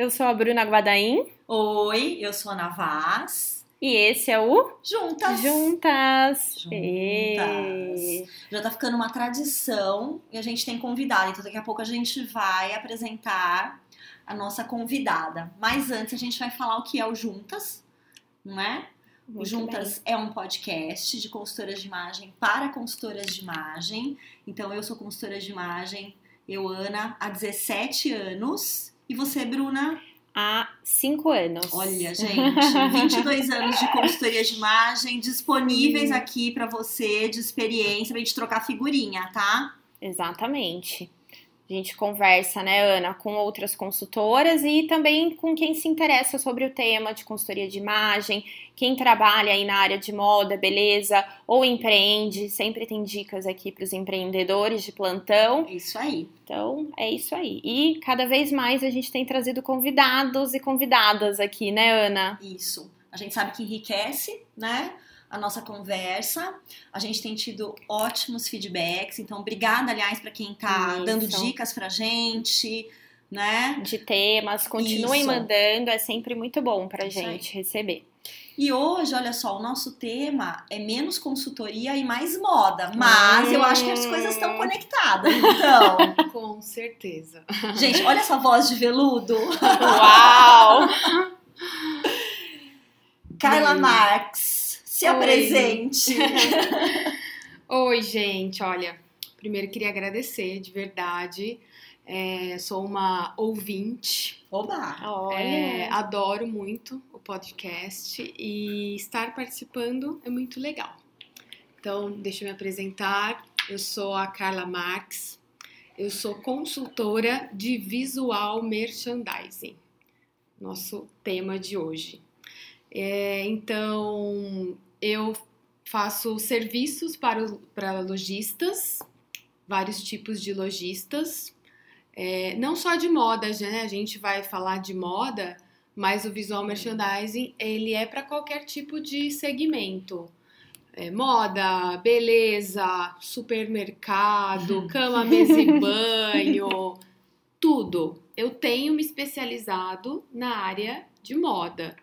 eu sou a Bruna Guadaim. Oi, eu sou a Navaz. E esse é o Juntas. Juntas. Juntas. Já tá ficando uma tradição e a gente tem convidada, então daqui a pouco a gente vai apresentar a nossa convidada. Mas antes a gente vai falar o que é o Juntas, não é? O Muito Juntas é um podcast de consultoras de imagem para consultoras de imagem. Então eu sou consultora de imagem, eu, Ana, há 17 anos. E você, Bruna? Há cinco anos. Olha, gente, 22 anos de consultoria de imagem disponíveis aqui pra você, de experiência, pra gente trocar figurinha, tá? Exatamente. A gente conversa, né, Ana, com outras consultoras e também com quem se interessa sobre o tema de consultoria de imagem, quem trabalha aí na área de moda, beleza, ou empreende. Sempre tem dicas aqui para os empreendedores de plantão. É isso aí. Então, é isso aí. E cada vez mais a gente tem trazido convidados e convidadas aqui, né, Ana? Isso. A gente sabe que enriquece, né? A nossa conversa. A gente tem tido ótimos feedbacks. Então, obrigada, aliás, pra quem tá Isso. dando dicas pra gente, né? De temas, continuem Isso. mandando, é sempre muito bom pra Isso aí. gente receber. E hoje, olha só, o nosso tema é menos consultoria e mais moda. Mas eu acho que as coisas estão conectadas. Então, Com certeza. gente, olha essa voz de veludo. Uau! Carla. Marx, se Oi. apresente. Oi, gente. Olha, primeiro queria agradecer de verdade. É, sou uma ouvinte. Oba! Olha, É, adoro muito o podcast e estar participando é muito legal. Então, deixa eu me apresentar. Eu sou a Carla Marx. Eu sou consultora de visual merchandising. Nosso tema de hoje. É, então, eu faço serviços para, para lojistas, vários tipos de lojistas. É, não só de moda, né? A gente vai falar de moda, mas o visual merchandising ele é para qualquer tipo de segmento. É, moda, beleza, supermercado, cama, mesa e banho, tudo. Eu tenho me especializado na área de moda.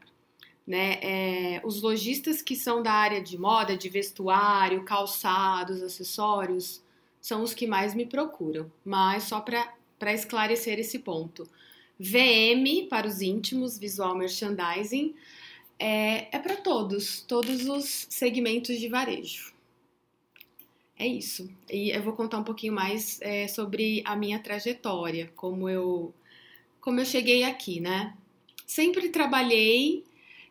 Né? É, os lojistas que são da área de moda, de vestuário, calçados, acessórios, são os que mais me procuram. Mas só para esclarecer esse ponto. VM para os íntimos, visual merchandising, é, é para todos, todos os segmentos de varejo. É isso. E eu vou contar um pouquinho mais é, sobre a minha trajetória, como eu, como eu cheguei aqui, né? Sempre trabalhei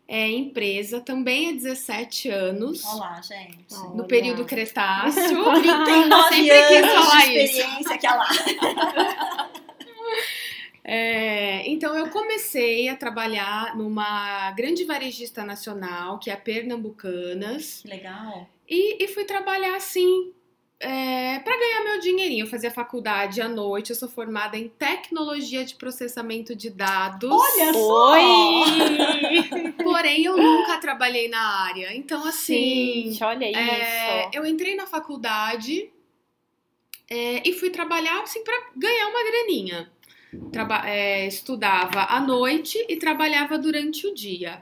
é, em empresa, também há 17 anos, Olá, gente. No período Cretáceo. 39 Sempre quis anos falar de isso. experiência que ela... É, então eu comecei a trabalhar numa grande varejista nacional, que é a Pernambucanas, Que legal. e, e fui trabalhar assim é, para ganhar meu dinheirinho. Eu fazia faculdade à noite, eu sou formada em tecnologia de processamento de dados. Olha só! Oi! Porém, eu nunca trabalhei na área. Então, assim, Gente, olha isso. é, eu entrei na faculdade é, e fui trabalhar assim para ganhar uma graninha. Traba- é, estudava à noite e trabalhava durante o dia.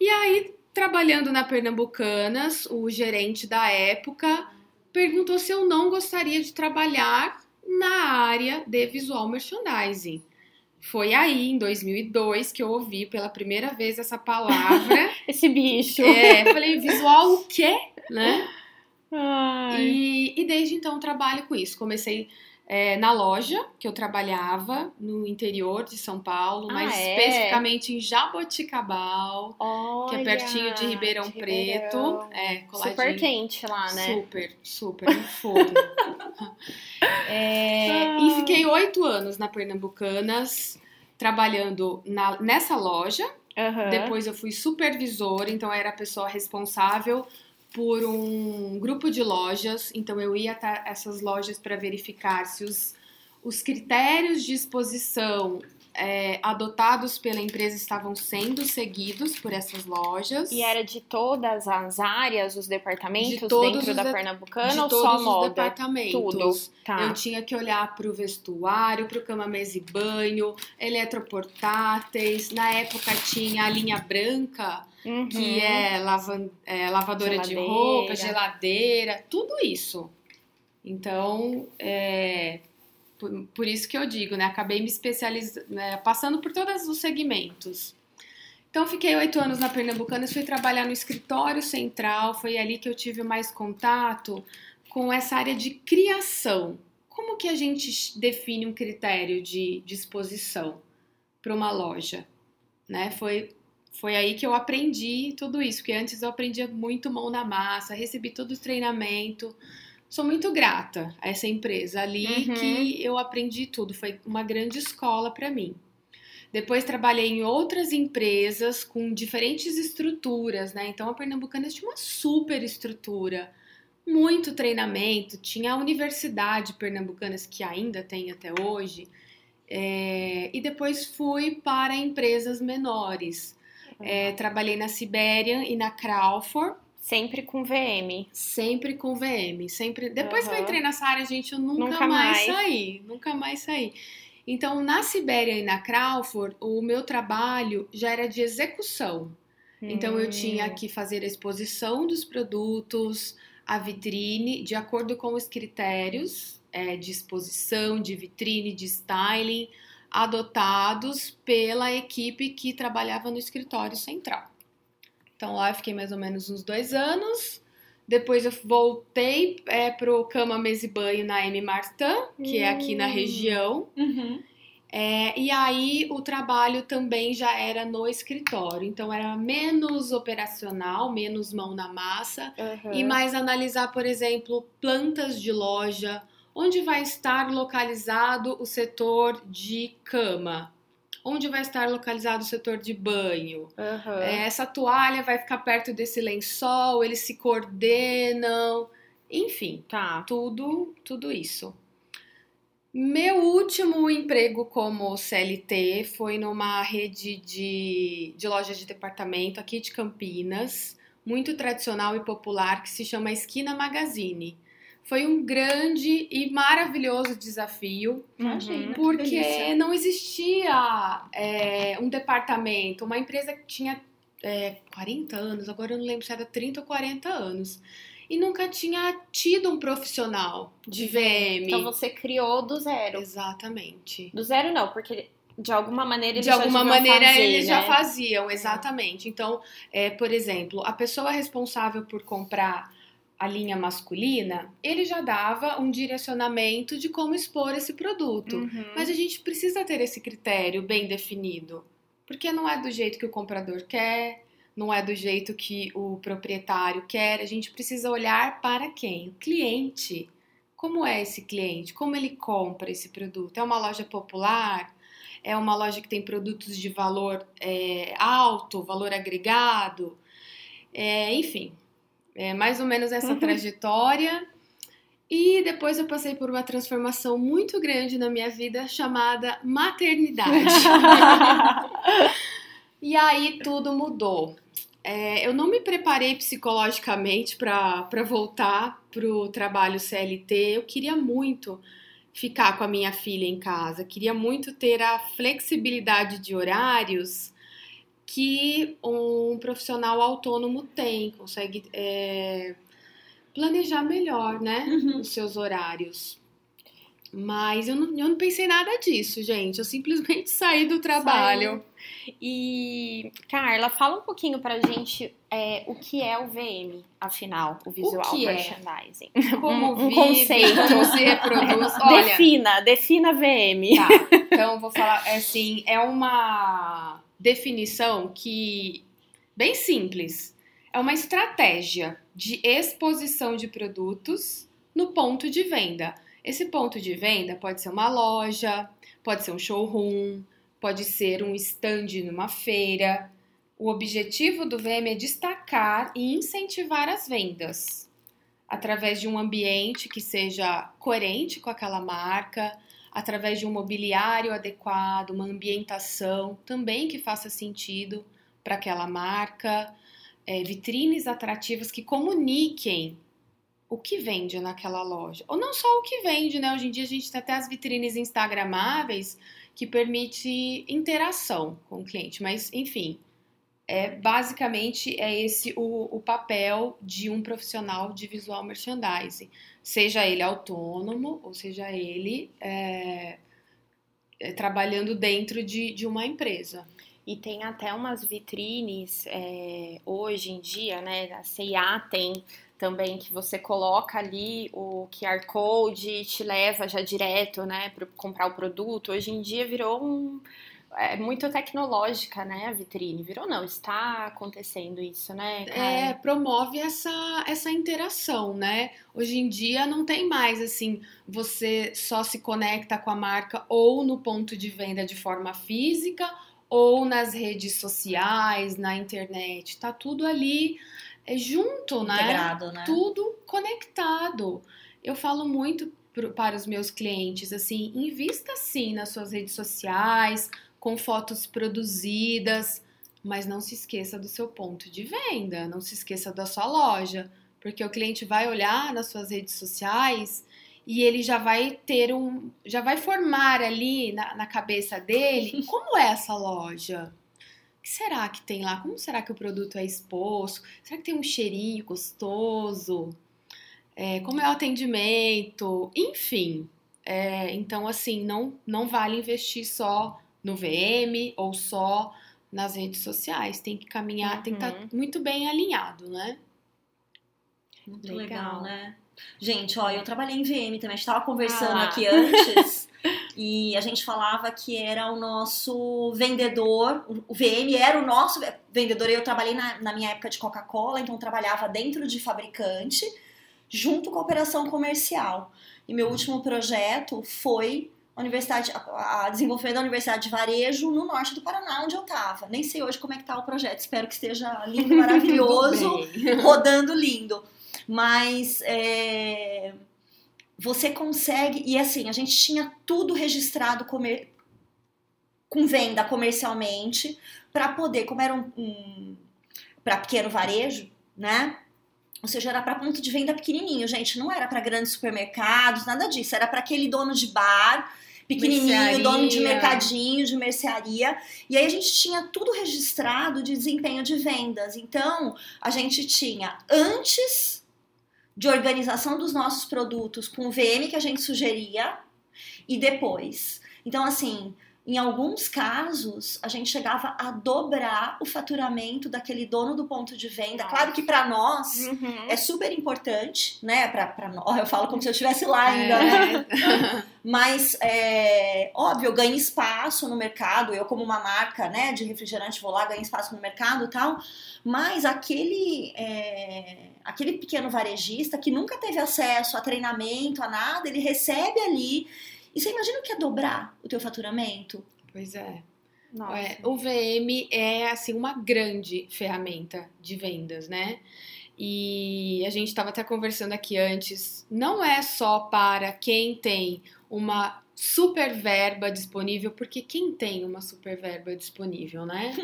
E aí, trabalhando na Pernambucanas, o gerente da época perguntou se eu não gostaria de trabalhar na área de visual merchandising. Foi aí, em 2002, que eu ouvi pela primeira vez essa palavra. Esse bicho. É, falei, visual o quê? Né? E, e desde então trabalho com isso. Comecei é, na loja que eu trabalhava no interior de São Paulo, Ah, mais é? especificamente em Jaboticabal, que é Olha, pertinho de Ribeirão de Preto. Ribeirão. É, coladinho. Super quente lá, né? Super, super, um forno. É, e fiquei oito anos na Pernambucanas, trabalhando na- nessa loja. Aham. Depois eu fui supervisora, então eu era a pessoa responsável por um grupo de lojas. Então eu ia até essas lojas para verificar se os, os critérios de exposição é, adotados pela empresa estavam sendo seguidos por essas lojas. E era de todas as áreas, os departamentos De todos dentro os da de- Pernambucana de ou todos só os moda? departamentos. Tudo. Tá. Eu tinha que olhar para o vestuário, para o cama, mesa e banho, eletroportáteis. Na época tinha a linha branca, Uhum. que é, lavan- é, lavadora de Geladeira. roupa, geladeira, tudo isso. Então, é, por, por isso que eu digo, né? Acabei me especializando, né, passando por todos os segmentos. Então, fiquei oito anos na Pernambucanas, fui trabalhar no escritório central, foi ali que eu tive mais contato com essa área de criação. Como que a gente define um critério de disposição para uma loja? Né? Foi foi aí que eu aprendi tudo isso, porque antes eu aprendia muito mão na massa, recebi todo o treinamento. Sou muito grata a essa empresa ali Uhum. que eu aprendi tudo, foi uma grande escola para mim. Depois trabalhei em outras empresas com diferentes estruturas, né? Então a Pernambucanas tinha uma super estrutura, muito treinamento, tinha a Universidade Pernambucanas, que ainda tem até hoje, é, e depois fui para empresas menores. É, trabalhei na Sibéria e na Crawford, Sempre com VM. sempre com VM, sempre. Depois que eu entrei nessa área, gente, eu nunca, Nunca mais, mais. saí, nunca mais saí. Então, na Sibéria e na Crawford, o meu trabalho já era de execução. Então, eu Hum. tinha que fazer a exposição dos produtos, a vitrine, de acordo com os critérios é, de exposição, de vitrine, de styling, adotados pela equipe que trabalhava no escritório central. Então, lá eu fiquei mais ou menos uns dois anos. Depois eu voltei é, pro Cama, Mesa e Banho na M. Martin, que é aqui na Hum. região. Uhum. É, e aí o trabalho também já era no escritório, então era menos operacional, menos mão na massa Uhum. e mais analisar, por exemplo, plantas de loja, onde vai estar localizado o setor de cama, onde vai estar localizado o setor de banho. Uhum. Essa toalha vai ficar perto desse lençol, eles se coordenam, enfim Tá. tudo, tudo isso. Meu último emprego como CLT foi numa rede de, de lojas de departamento aqui de Campinas, muito tradicional e popular, que se chama Esquina Magazine. Foi um grande e maravilhoso desafio, Imagina. Que porque não existia é, um departamento, uma empresa que tinha é, 40 anos, agora eu não lembro se era 30 ou 40 anos, e nunca tinha tido um profissional de VM. Então você criou do zero. Exatamente. Do zero não, porque de alguma maneira eles De alguma maneira fazer, eles né? já faziam, exatamente. Então, é, por exemplo, a pessoa responsável por comprar a linha masculina, ele já dava um direcionamento de como expor esse produto. Uhum. Mas a gente precisa ter esse critério bem definido, porque não é do jeito que o comprador quer, não é do jeito que o proprietário quer. A gente precisa olhar para quem? O cliente. Como é esse cliente? Como ele compra esse produto? É uma loja popular? É uma loja que tem produtos de valor é, alto, valor agregado? É, enfim, é mais ou menos essa Uhum. trajetória. E depois eu passei por uma transformação muito grande na minha vida chamada maternidade. e aí tudo mudou. É, eu não me preparei psicologicamente para voltar para o trabalho CLT. Eu queria muito ficar com a minha filha em casa, queria muito ter a flexibilidade de horários que um profissional autônomo tem, consegue é, planejar melhor, né? Uhum. os seus horários. Mas eu não, eu não pensei nada disso, gente. Eu simplesmente saí do trabalho. E, Carla, fala um pouquinho pra gente é, o que é o VM, afinal, o Visual que é? Merchandising. Como Um vive, conceito. como se reproduz. Olha, defina, defina VM. Tá, então vou falar é assim, é uma definição que bem simples. É uma estratégia de exposição de produtos no ponto de venda. Esse ponto de venda pode ser uma loja, pode ser um showroom, pode ser um stand numa feira. O objetivo do VM é destacar e incentivar as vendas através de um ambiente que seja coerente com aquela marca, através de um mobiliário adequado, uma ambientação também que faça sentido para aquela marca, é, vitrines atrativas que comuniquem o que vende naquela loja. Ou não só o que vende, né? Hoje em dia a gente tem até as vitrines instagramáveis que permite interação com o cliente, mas enfim, é basicamente é esse o, o papel de um profissional de visual merchandising, seja ele autônomo ou seja ele é, trabalhando dentro de, de uma empresa. E tem até umas vitrines é, hoje em dia, né? A CIA tem também que você coloca ali o QR Code e te leva já direto, né, para comprar o produto. Hoje em dia virou um é muito tecnológica, né, a vitrine. Virou não, está acontecendo isso, né? Cara? É, promove essa, essa interação, né? Hoje em dia não tem mais assim, você só se conecta com a marca ou no ponto de venda de forma física ou nas redes sociais, na internet. Tá tudo ali é junto, né? Integrado, né? Tudo conectado. Eu falo muito para os meus clientes assim, invista sim nas suas redes sociais, com fotos produzidas, mas não se esqueça do seu ponto de venda, não se esqueça da sua loja, porque o cliente vai olhar nas suas redes sociais e ele já vai ter um, já vai formar ali na, na cabeça dele como é essa loja. O que será que tem lá? Como será que o produto é exposto? Será que tem um cheirinho gostoso? É, como é o atendimento? Enfim. É, então, assim, não, não vale investir só no VM ou só nas redes sociais. Tem que caminhar, uhum. tem que estar tá muito bem alinhado, né? Muito legal, legal né? Gente, ó, eu trabalhei em VM também. A gente tava conversando ah. aqui antes e a gente falava que era o nosso vendedor. O VM era o nosso vendedor. Eu trabalhei na, na minha época de Coca-Cola, então trabalhava dentro de fabricante, junto com a operação comercial. E meu último projeto foi a universidade, a, a desenvolvimento da Universidade de Varejo no norte do Paraná, onde eu estava. Nem sei hoje como é que tá o projeto. Espero que esteja lindo, maravilhoso, rodando lindo. Mas é, você consegue. E assim, a gente tinha tudo registrado comer, com venda comercialmente para poder, como era um, um para pequeno varejo, né? Ou seja, era para ponto de venda pequenininho, gente. Não era para grandes supermercados, nada disso. Era para aquele dono de bar pequenininho, mercearia. dono de mercadinho, de mercearia. E aí a gente tinha tudo registrado de desempenho de vendas. Então, a gente tinha antes de organização dos nossos produtos com o VM que a gente sugeria e depois. Então, assim, em alguns casos, a gente chegava a dobrar o faturamento daquele dono do ponto de venda. Claro que para nós uhum. é super importante, né? Para nós, eu falo como se eu estivesse lá ainda. É. Mas, é, óbvio, eu ganho espaço no mercado. Eu, como uma marca né, de refrigerante, vou lá, ganho espaço no mercado e tal. Mas aquele, é, aquele pequeno varejista que nunca teve acesso a treinamento, a nada, ele recebe ali e você imagina o que é dobrar o teu faturamento? Pois é. é. o VM é assim uma grande ferramenta de vendas, né? E a gente estava até conversando aqui antes, não é só para quem tem uma super verba disponível, porque quem tem uma super verba disponível, né?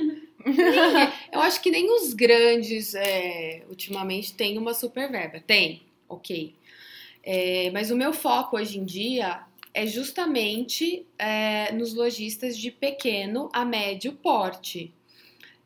eu acho que nem os grandes é, ultimamente têm uma super verba. Tem, ok. É, mas o meu foco hoje em dia é justamente é, nos lojistas de pequeno a médio porte.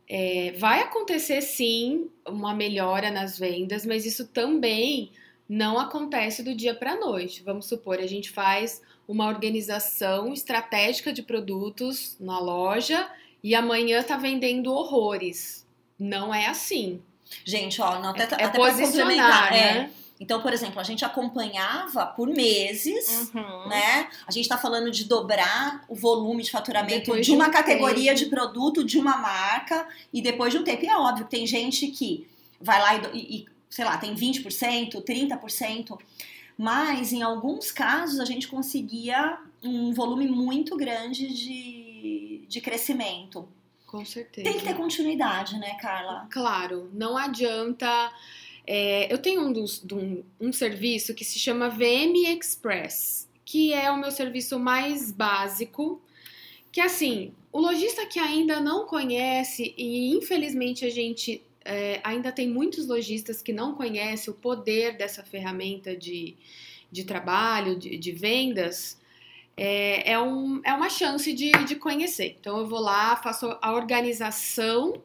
É, vai acontecer sim uma melhora nas vendas, mas isso também não acontece do dia para a noite. Vamos supor, a gente faz uma organização estratégica de produtos na loja e amanhã está vendendo horrores. Não é assim. Gente, ó, não, até, é, é posicionar, é. né? É. Então, por exemplo, a gente acompanhava por meses, uhum. né? A gente está falando de dobrar o volume de faturamento depois de uma de categoria tempo. de produto, de uma marca, e depois de um tempo. E é óbvio que tem gente que vai lá e, e sei lá, tem 20%, 30%, mas em alguns casos a gente conseguia um volume muito grande de, de crescimento. Com certeza. Tem que ter continuidade, né, Carla? Claro, não adianta é, eu tenho um, dos, um, um serviço que se chama VM Express, que é o meu serviço mais básico, que assim, o lojista que ainda não conhece, e infelizmente a gente é, ainda tem muitos lojistas que não conhecem o poder dessa ferramenta de, de trabalho, de, de vendas, é, é, um, é uma chance de, de conhecer. Então eu vou lá, faço a organização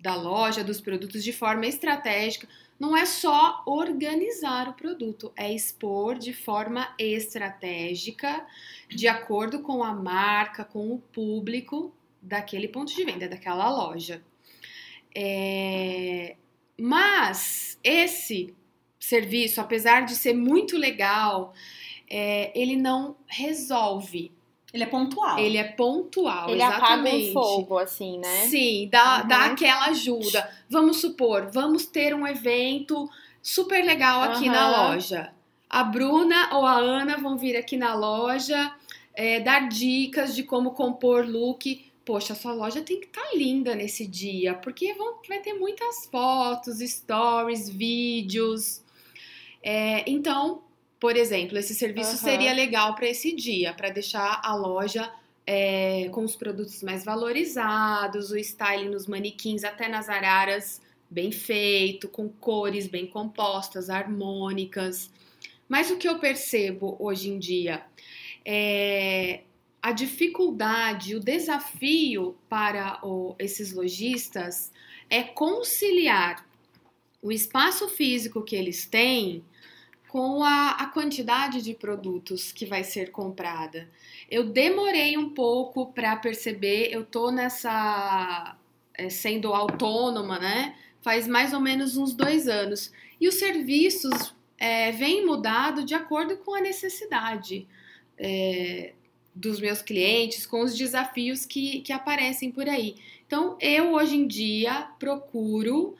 da loja, dos produtos de forma estratégica. Não é só organizar o produto, é expor de forma estratégica, de acordo com a marca, com o público daquele ponto de venda, daquela loja. É... Mas esse serviço, apesar de ser muito legal, é, ele não resolve. Ele é pontual. Ele é pontual, Ele exatamente. apaga um fogo, assim, né? Sim, dá, Uhum. dá aquela ajuda. Vamos supor, vamos ter um evento super legal aqui na Aham. loja. A Bruna ou a Ana vão vir aqui na loja é, dar dicas de como compor look. Poxa, sua loja tem que estar linda nesse dia, porque vão, vai ter muitas fotos, stories, vídeos. É, então, por exemplo, esse serviço Aham. seria legal para esse dia, para deixar a loja é, com os produtos mais valorizados, o styling nos manequins, até nas araras bem feito, com cores bem compostas, harmônicas. Mas o que eu percebo hoje em dia é a dificuldade, o desafio para o- esses lojistas é conciliar o espaço físico que eles têm com a, a quantidade de produtos que vai ser comprada. Eu demorei um pouco para perceber, eu tô nessa é, sendo autônoma, né? Faz mais ou menos uns dois anos. E os serviços é, vêm mudado de acordo com a necessidade é, dos meus clientes, com os desafios que, que aparecem por aí. Então, eu hoje em dia procuro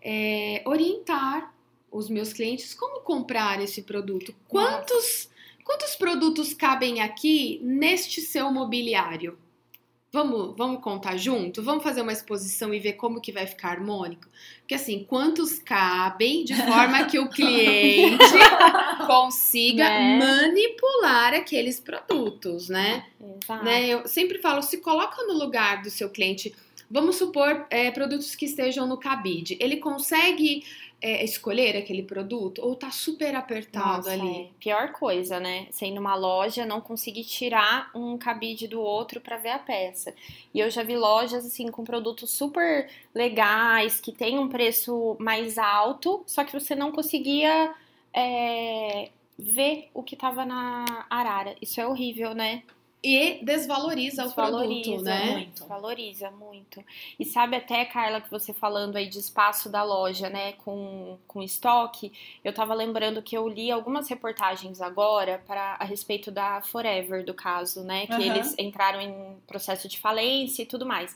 é, orientar os meus clientes como comprar esse produto. Quantos, quantos produtos cabem aqui neste seu mobiliário? Vamos, vamos contar junto? Vamos fazer uma exposição e ver como que vai ficar harmônico? Porque assim, quantos cabem de forma que o cliente consiga Né? manipular aqueles produtos, né? Exato. né? Eu sempre falo, se coloca no lugar do seu cliente. Vamos supor é, produtos que estejam no cabide. Ele consegue é, escolher aquele produto ou tá super apertado Nossa, ali? é. Pior coisa, né? Ir numa loja, não conseguir tirar um cabide do outro pra ver a peça. E eu já vi lojas, assim, com produtos super legais, que tem um preço mais alto, só que você não conseguia é, ver o que tava na arara. Isso é horrível, né? E desvaloriza, o produto, né? muito. Valoriza muito. E sabe até, Carla, que você falando aí de espaço da loja, né, com, com estoque, eu tava lembrando que eu li algumas reportagens agora para a respeito da Forever, do caso, né, que Aham. eles entraram em processo de falência e tudo mais.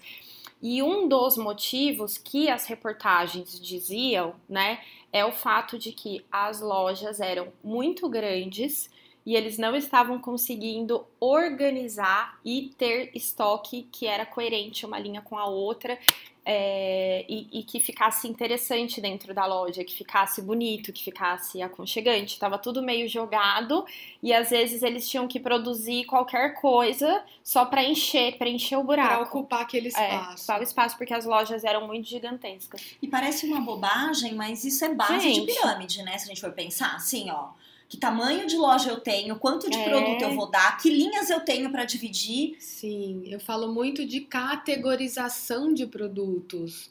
E um dos motivos que as reportagens diziam, né, é o fato de que as lojas eram muito grandes e eles não estavam conseguindo organizar e ter estoque que era coerente uma linha com a outra é, e, e que ficasse interessante dentro da loja, que ficasse bonito, que ficasse aconchegante. Tava tudo meio jogado e às vezes eles tinham que produzir qualquer coisa só para encher, preencher o Para buraco. ocupar aquele É, espaço. ocupar o espaço porque as lojas eram muito gigantescas. E parece uma bobagem, mas isso é base de Gente. pirâmide, né? Se a gente for pensar, assim, ó. Que tamanho de loja eu tenho, quanto de É. produto eu vou dar, que linhas eu tenho pra dividir. Sim, eu falo muito de categorização de produtos.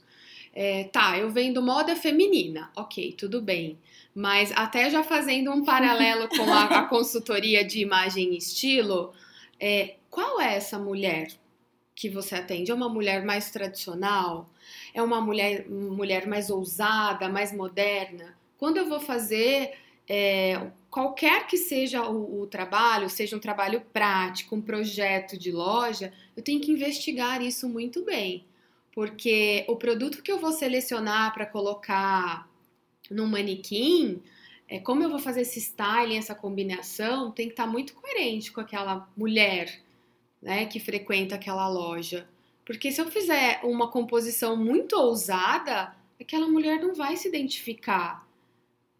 É, tá, eu vendo moda feminina, ok, tudo bem. Mas até já fazendo um paralelo com a, a consultoria de imagem e estilo, é, qual é essa mulher que você atende? É uma mulher mais tradicional? É uma mulher, mulher mais ousada, mais moderna? Quando eu vou fazer é, qualquer que seja o, o trabalho, seja um trabalho prático, um projeto de loja, eu tenho que investigar isso muito bem. Porque o produto que eu vou selecionar para colocar num manequim, é, como eu vou fazer esse styling, essa combinação, tem que estar muito coerente com aquela mulher né, que frequenta aquela loja. Porque se eu fizer uma composição muito ousada, aquela mulher não vai se identificar,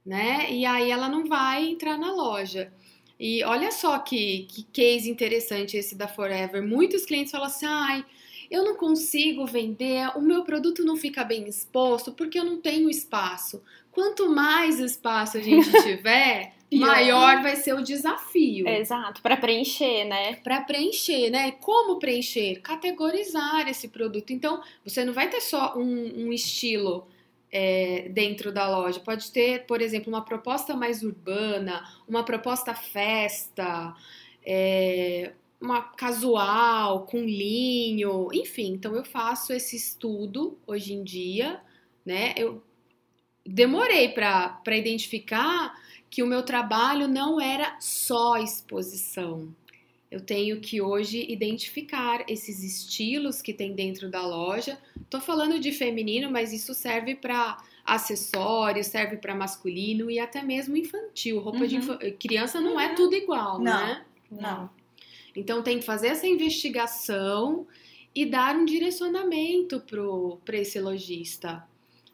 né? E aí ela não vai entrar na loja. E olha só que, que case interessante esse da Forever. Muitos clientes falam assim: ai, eu não consigo vender, o meu produto não fica bem exposto porque eu não tenho espaço. Quanto mais espaço a gente tiver, maior vai ser o desafio. Exato, para preencher, né? Para preencher, né? Como preencher? Categorizar esse produto. Então, você não vai ter só um, um estilo é, dentro da loja. Pode ter, por exemplo, uma proposta mais urbana, uma proposta festa, é, uma casual, com linho, enfim. Então eu faço esse estudo hoje em dia, né? Eu demorei para identificar que o meu trabalho não era só exposição. Eu tenho que hoje identificar esses estilos que tem dentro da loja. Tô falando de feminino, mas isso serve para acessórios, serve para masculino e até mesmo infantil. Roupa uhum. de infa... criança não é uhum. é tudo igual, não, né? Não. Então tem que fazer essa investigação e dar um direcionamento para esse lojista.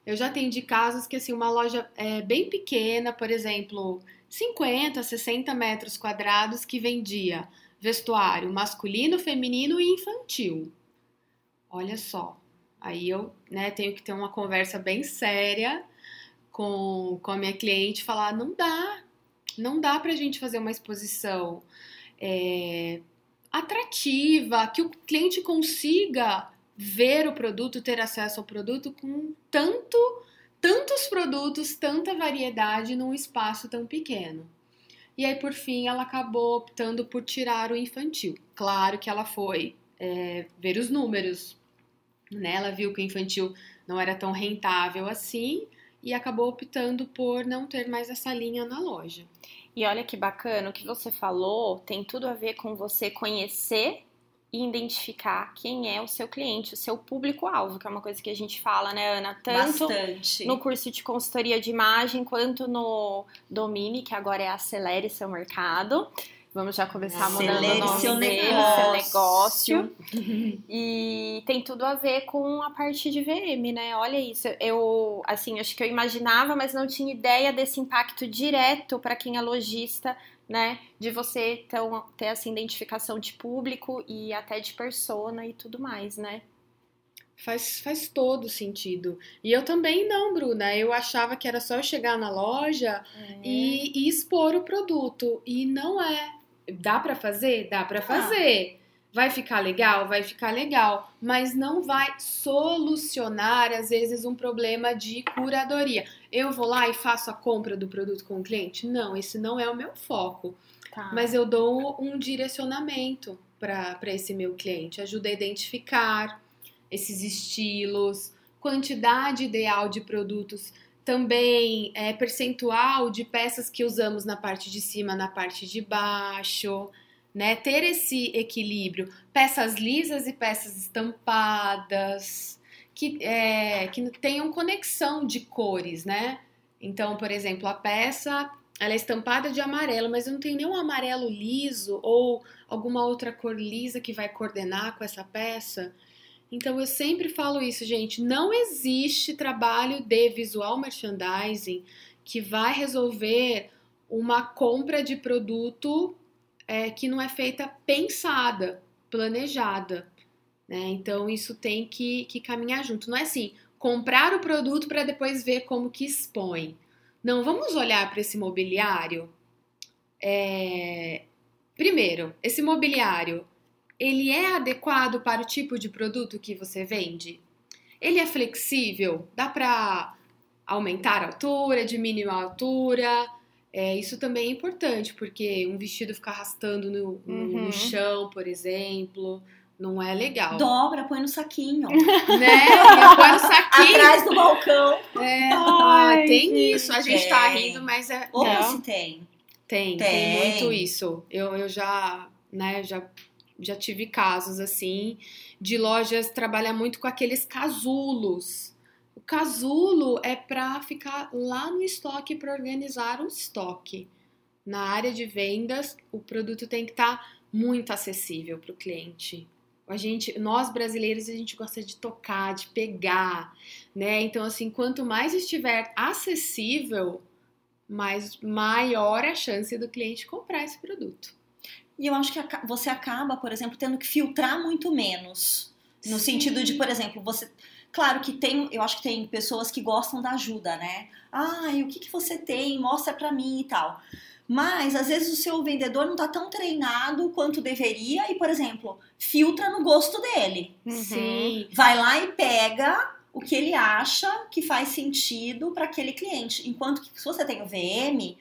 Eu já atendi casos que assim, uma loja é bem pequena, por exemplo, 50, 60 metros quadrados, que vendia vestuário masculino, feminino e infantil. Olha só. Aí eu né, tenho que ter uma conversa bem séria com, com a minha cliente falar: não dá, não dá pra gente fazer uma exposição é, atrativa, que o cliente consiga ver o produto, ter acesso ao produto com tanto, tantos produtos, tanta variedade num espaço tão pequeno. E aí, por fim, ela acabou optando por tirar o infantil. Claro que ela foi é, ver os números, né? Ela viu que o infantil não era tão rentável assim e acabou optando por não ter mais essa linha na loja. E olha que bacana, o que você falou tem tudo a ver com você conhecer e identificar quem é o seu cliente, o seu público-alvo, que é uma coisa que a gente fala, né, Ana? Tanto Bastante. no curso de consultoria de imagem, quanto no Domine, que agora é Acelere Seu Mercado. Vamos já começar mudando o nome seu dele, negócio. seu negócio. e tem tudo a ver com a parte de VM, né? Olha isso. Eu, assim, acho que eu imaginava, mas não tinha ideia desse impacto direto para quem é lojista né? De você então, ter essa identificação de público e até de persona e tudo mais, né? Faz, faz todo sentido. E eu também não, Bruna. Eu achava que era só eu chegar na loja é. e, e, expor o produto. E não é. Dá para fazer? Dá para fazer. Vai ficar legal? Vai ficar legal. Mas não vai solucionar, às vezes, um problema de curadoria. Eu vou lá e faço a compra do produto com o cliente? Não, esse não é o meu foco. Tá. Mas eu dou um direcionamento para esse meu cliente. Ajuda a identificar esses estilos, quantidade ideal de produtos também é, percentual de peças que usamos na parte de cima, na parte de baixo né? Ter esse equilíbrio, peças lisas e peças estampadas, que, é, que tenham conexão de cores, né? Então, por exemplo, a peça ela é estampada de amarelo, mas eu não tenho nenhum amarelo liso ou alguma outra cor lisa que vai coordenar com essa peça. Então eu sempre falo isso, gente, não existe trabalho de visual merchandising que vai resolver uma compra de produto é, que não é feita pensada, planejada. Né? Então isso tem que, que caminhar junto. Não é assim, comprar o produto para depois ver como que expõe. Não, vamos olhar para esse mobiliário. É... Primeiro, esse mobiliário, ele é adequado para o tipo de produto que você vende? Ele é flexível? Dá para aumentar a altura, diminuir a altura? É, isso também é importante, porque um vestido ficar arrastando no, no, uhum. chão, por exemplo, não é legal. Dobra, põe no saquinho. Né? põe no saquinho. Atrás do balcão. É, Ai, tem isso. A gente tá tem. tá rindo, mas é. Ou se tem. Tem, tem, tem muito isso. Eu, eu já, né, já, já tive casos assim de lojas trabalhar muito com aqueles casulos casulo é para ficar lá no estoque para organizar o estoque. Na área de vendas, o produto tem que estar tá muito acessível para o cliente. A gente, nós brasileiros, a gente gosta de tocar, de pegar, né? Então, assim, quanto mais estiver acessível, mais maior a chance do cliente comprar esse produto. E eu acho que você acaba, por exemplo, tendo que filtrar muito menos. No Sim. sentido de, por exemplo, você. Claro que tem, eu acho que tem pessoas que gostam da ajuda, né? Ah, o que, que você tem? Mostra pra mim e tal. Mas às vezes o seu vendedor não está tão treinado quanto deveria e, por exemplo, filtra no gosto dele. Uhum. Sim. Vai lá e pega o que ele acha que faz sentido para aquele cliente. Enquanto que se você tem o VM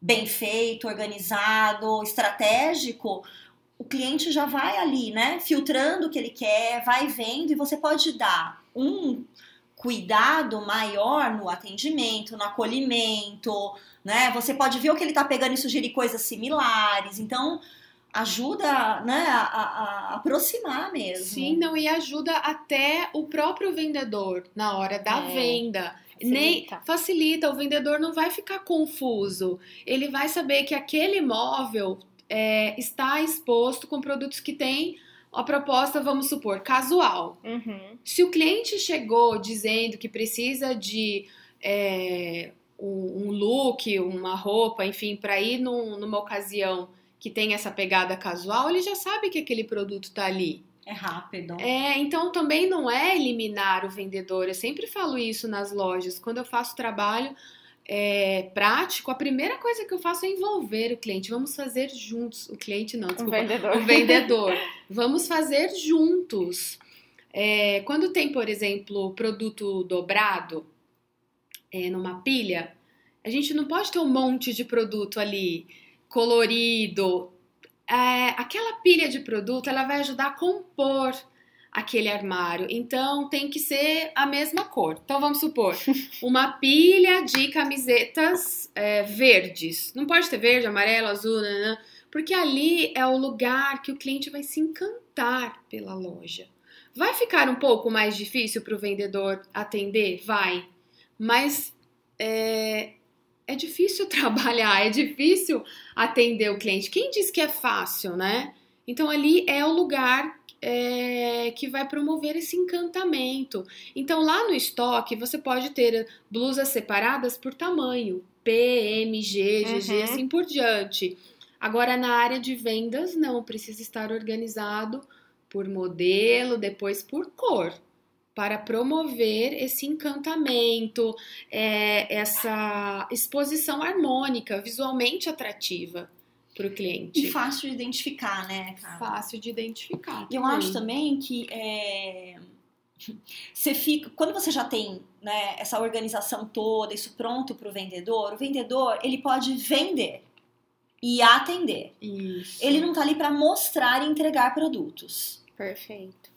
bem feito, organizado, estratégico, o cliente já vai ali, né, filtrando o que ele quer, vai vendo e você pode dar um cuidado maior no atendimento, no acolhimento, né? Você pode ver o que ele está pegando e sugerir coisas similares. Então, ajuda né, a, a, a, aproximar mesmo. Sim, não, e ajuda até o próprio vendedor na hora da é, venda. Facilita. Nem facilita, o vendedor não vai ficar confuso. Ele vai saber que aquele imóvel é, está exposto com produtos que têm a proposta, vamos supor, casual. Uhum. Se o cliente chegou dizendo que precisa de é, um, look, uma roupa, enfim, para ir num, numa ocasião que tem essa pegada casual, ele já sabe que aquele produto está ali. É rápido. É, então também não é eliminar o vendedor. Eu sempre falo isso nas lojas. Quando eu faço trabalho, é, prático, a primeira coisa que eu faço é envolver o cliente. Vamos fazer juntos. O cliente não, desculpa. O vendedor. O vendedor. Vamos fazer juntos. É, quando tem, por exemplo, produto dobrado é, numa pilha, a gente não pode ter um monte de produto ali colorido. É, aquela pilha de produto ela vai ajudar a compor aquele armário. Então tem que ser a mesma cor. Então vamos supor, uma pilha de camisetas é, verdes. Não pode ter verde, amarelo, azul, né? porque ali é o lugar que o cliente vai se encantar pela loja. Vai ficar um pouco mais difícil para o vendedor atender? Vai. Mas é, é difícil trabalhar, é difícil atender o cliente. Quem diz que é fácil, né? Então ali é o lugar é, que vai promover esse encantamento. Então, lá no estoque, você pode ter blusas separadas por tamanho, P, M, G, GG, uhum. assim por diante. Agora, na área de vendas, não, precisa estar organizado por modelo, depois por cor, para promover esse encantamento, é, essa exposição harmônica, visualmente atrativa para o cliente. E fácil de identificar, né, Carla? Fácil de identificar. E eu acho também que é, você fica, quando você já tem né, essa organização toda, isso pronto para o vendedor, o vendedor ele pode vender e atender. Isso. Ele não está ali para mostrar e entregar produtos. Perfeito.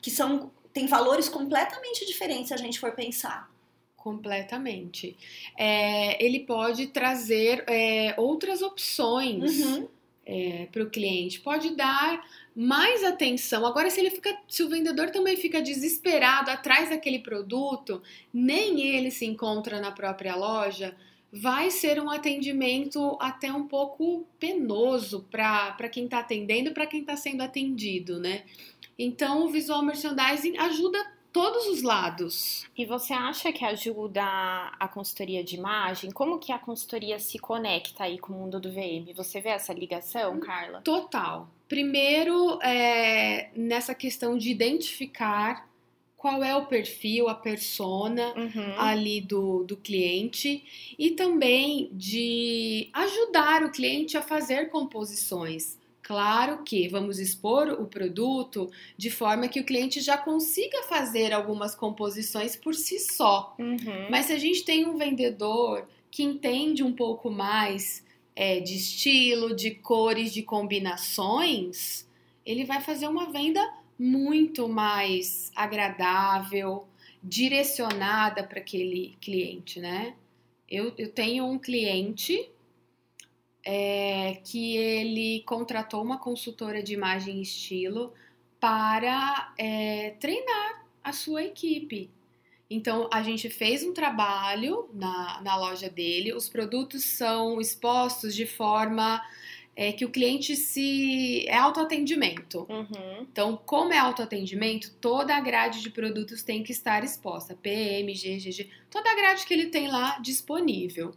Que são tem valores completamente diferentes se a gente for pensar. Completamente. É, ele pode trazer é, outras opções uhum. é, para o cliente, pode dar mais atenção. Agora, se ele fica, se o vendedor também fica desesperado atrás daquele produto, nem ele se encontra na própria loja, vai ser um atendimento até um pouco penoso para quem está atendendo, para quem está sendo atendido, né? Então, o visual merchandising ajuda todos os lados. E você acha que ajuda a consultoria de imagem? Como que a consultoria se conecta aí com o mundo do VM? Você vê essa ligação, Carla? Total. Primeiro, é, nessa questão de identificar qual é o perfil, a persona uhum. ali do, do cliente e também de ajudar o cliente a fazer composições. Claro que vamos expor o produto de forma que o cliente já consiga fazer algumas composições por si só. Uhum. Mas se a gente tem um vendedor que entende um pouco mais é, de estilo, de cores, de combinações, ele vai fazer uma venda muito mais agradável, direcionada para aquele cliente, né? Eu, eu tenho um cliente é, que ele contratou uma consultora de imagem e estilo para é, treinar a sua equipe. Então, a gente fez um trabalho na, na loja dele, os produtos são expostos de forma é, que o cliente se. é autoatendimento. Uhum. Então, como é autoatendimento, toda a grade de produtos tem que estar exposta. PM, GGG, toda a grade que ele tem lá disponível.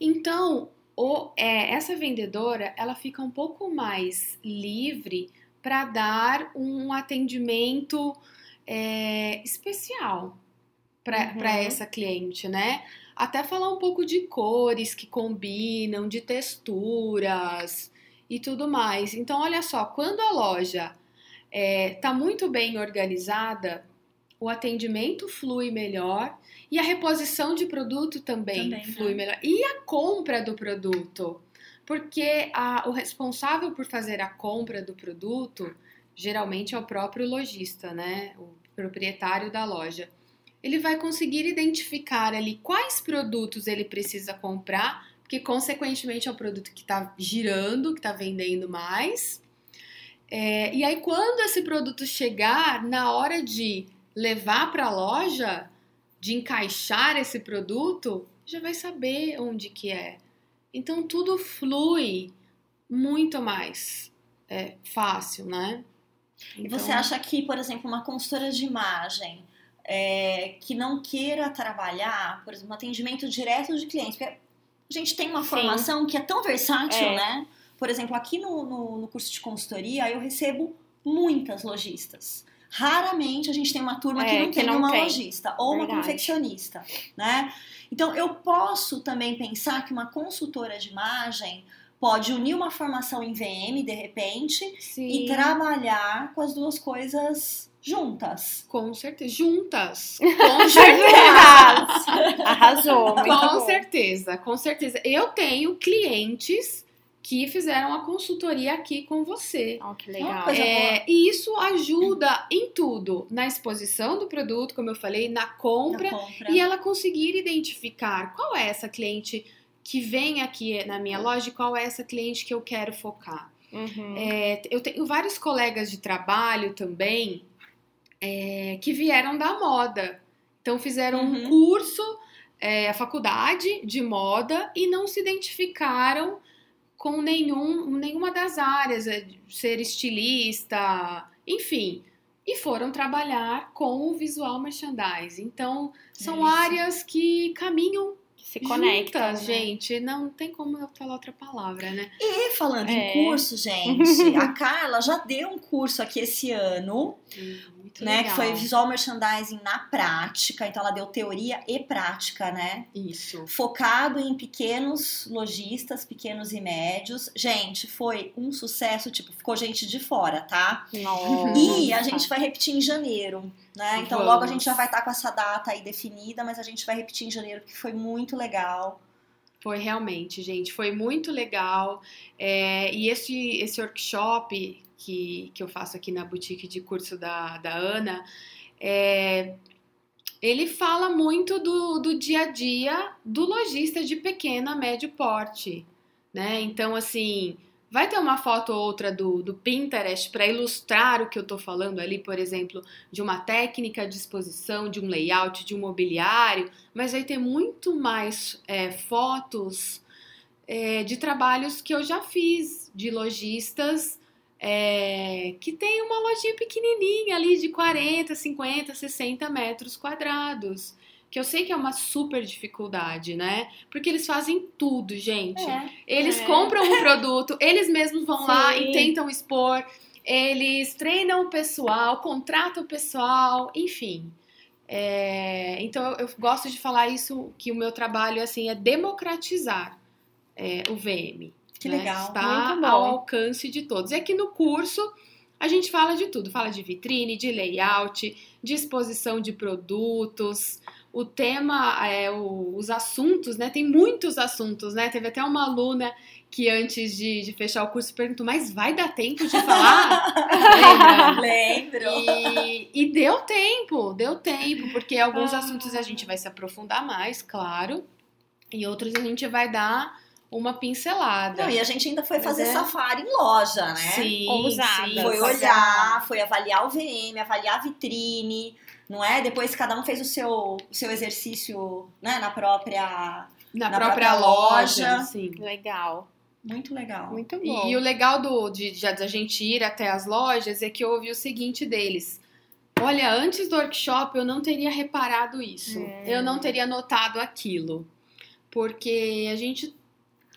Então, o, é, essa vendedora ela fica um pouco mais livre para dar um atendimento é, especial para Uhum. essa cliente, né? Até falar um pouco de cores que combinam, de texturas e tudo mais. Então, olha só, quando a loja está muito bem organizada, o atendimento flui melhor e a reposição de produto também, Também, flui né? melhor. E a compra do produto. Porque a- o responsável por fazer a compra do produto geralmente é o próprio lojista, né? O proprietário da loja. Ele vai conseguir identificar ali quais produtos ele precisa comprar, porque consequentemente é o produto que está girando, que está vendendo mais. É, e aí, quando esse produto chegar, na hora de levar para a loja, de encaixar esse produto, já vai saber onde que é. Então tudo flui muito mais é, fácil, né? E você Então, acha que, por exemplo, uma consultora de imagem é, que não queira trabalhar, por exemplo, um atendimento direto de clientes, porque a gente tem uma Sim. formação que é tão versátil, É. né? Por exemplo, aqui no, no, no curso de consultoria, eu recebo muitas lojistas. Raramente a gente tem uma turma que É, não que tem não uma tem. lojista ou uma Verdade. confeccionista, né? Então, eu posso também pensar que uma consultora de imagem pode unir uma formação em VM, de repente, sim, e trabalhar com as duas coisas juntas. com certeza. Juntas. Com certeza. Arrasou, muito com bom. certeza, com certeza. Eu tenho clientes que fizeram a consultoria aqui com você. Ó, que Uma legal. É, e isso ajuda em tudo, na exposição do produto, como eu falei, na compra, Na compra. e ela conseguir identificar qual é essa cliente que vem aqui na minha loja e qual é essa cliente que eu quero focar. Uhum. É, eu tenho vários colegas de trabalho também é, que vieram da moda. Então fizeram um Uhum. curso, é, a faculdade de moda e não se identificaram com nenhum, nenhuma das áreas, é, ser estilista, enfim. E foram trabalhar com o visual merchandising. Então, são Isso. áreas que caminham Se conectam, juntas, né? gente. Não tem como eu falar outra palavra, né? E falando É. em curso, gente, a Carla já deu um curso aqui esse ano, Muito né? legal. Que foi visual merchandising na prática. Então ela deu teoria e prática, né? Isso. Focado em pequenos lojistas, pequenos e médios. Gente, foi um sucesso, tipo, ficou gente de fora, tá? Nossa. E a gente vai repetir em janeiro, né? Então logo a gente já vai estar com essa data aí definida, mas a gente vai repetir em janeiro, porque foi muito legal. Foi realmente, gente, foi muito legal. É, e esse, esse workshop que, que eu faço aqui na boutique de curso da, da Ana, é, ele fala muito do, do dia a dia do lojista de pequeno a médio porte, né? Então, assim, vai ter uma foto ou outra do, do Pinterest para ilustrar o que eu tô falando ali, por exemplo, de uma técnica de exposição, de um layout, de um mobiliário, mas vai ter muito mais é, fotos é, de trabalhos que eu já fiz, de lojistas é, que tem uma lojinha pequenininha ali de 40, 50, 60 metros quadrados. Que eu sei que é uma super dificuldade, né? Porque eles fazem tudo, gente. Eles É. compram um produto, eles mesmos vão lá Sim. e tentam expor, eles treinam o pessoal, contratam o pessoal, enfim. É, então eu, eu gosto de falar isso, que o meu trabalho assim é democratizar é, o VM. Que né? legal. Está ao alcance de todos. E aqui no curso a gente fala de tudo, fala de vitrine, de layout, de exposição de produtos. O tema, é, o- os assuntos, né? Tem muitos assuntos, né? Teve até uma aluna que antes de, de fechar o curso perguntou, mas vai dar tempo de falar? Lembra? Lembro. E, e deu tempo, deu tempo, porque alguns Ah. assuntos a gente vai se aprofundar mais, claro, e outros a gente vai dar uma pincelada. Não, e a gente ainda foi Mas fazer é- safari em loja, né? Sim, Ousada. sim. Foi olhar, foi avaliar o VM, avaliar a vitrine, não é? Depois cada um fez o seu, o seu exercício né, na própria. na, na própria, própria loja, loja. sim. Legal. Muito legal. Muito E, bom. e o legal do, de, de a gente ir até as lojas é que eu ouvi o seguinte deles. Olha, antes do workshop eu não teria reparado isso. Hum. Eu não teria notado aquilo. porque a gente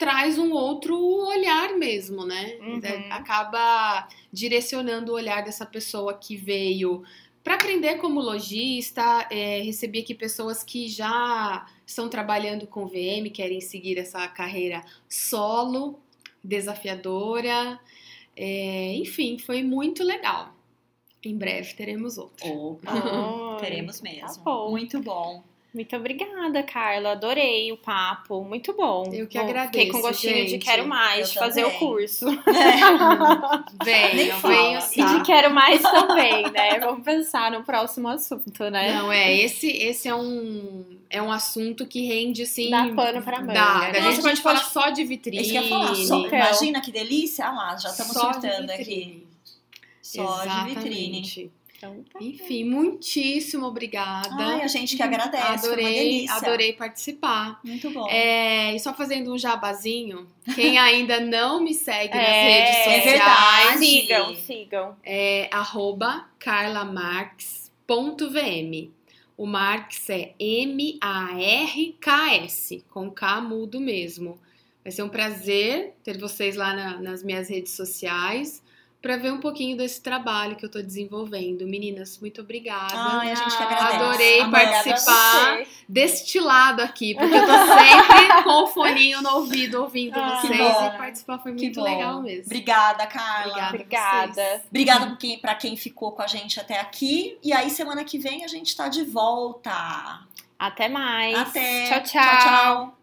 traz um outro olhar mesmo, né? Uhum. É, Acaba direcionando o olhar dessa pessoa que veio para aprender como lojista. É, recebi aqui pessoas que já estão trabalhando com VM, querem seguir essa carreira solo, desafiadora. É, enfim, foi muito legal. Em breve teremos outro. Opa, teremos mesmo. tá bom. Muito bom. Muito obrigada, Carla. Adorei o papo. Muito bom. Eu que Bom, agradeço, Fiquei com gostinho de gente. quero mais, Eu de fazer também. o curso. Venham, Nem venham E de quero mais também, né? Vamos pensar no próximo assunto, né? Não, é, esse, esse é um é um assunto que rende assim. Dá pano pra manga, Dá. né? A gente Nossa, pode falar só de É vitrine. isso que eu ia falar. Só, Então. imagina que delícia. Ah lá, já estamos de surtando aqui. Só de vitrine. Então, tá. Enfim, muitíssimo obrigada. Ai, a gente que agradece. foi uma adorei, delícia. adorei participar. Muito bom. É, e só fazendo um jabazinho, quem ainda não me segue nas É, redes é sociais, verdade. Sigam, sigam. é arroba carlamarx.vm. O Marx é M-A-R-K-S, com K mudo mesmo. Vai ser um prazer ter vocês lá na- nas minhas redes sociais para ver um pouquinho desse trabalho que eu estou desenvolvendo. Meninas, muito obrigada. Ai, a gente que Ah, agradece. adorei participar. Deste lado aqui, porque eu tô sempre com o foninho no ouvido ouvindo Ah, vocês e participar foi muito bom. legal mesmo. Obrigada, Carla. Obrigada. Obrigada. Obrigada por quem, pra quem ficou com a gente até aqui. E aí, semana que vem, a gente tá de volta. Até mais. Até. Tchau, tchau. tchau. tchau.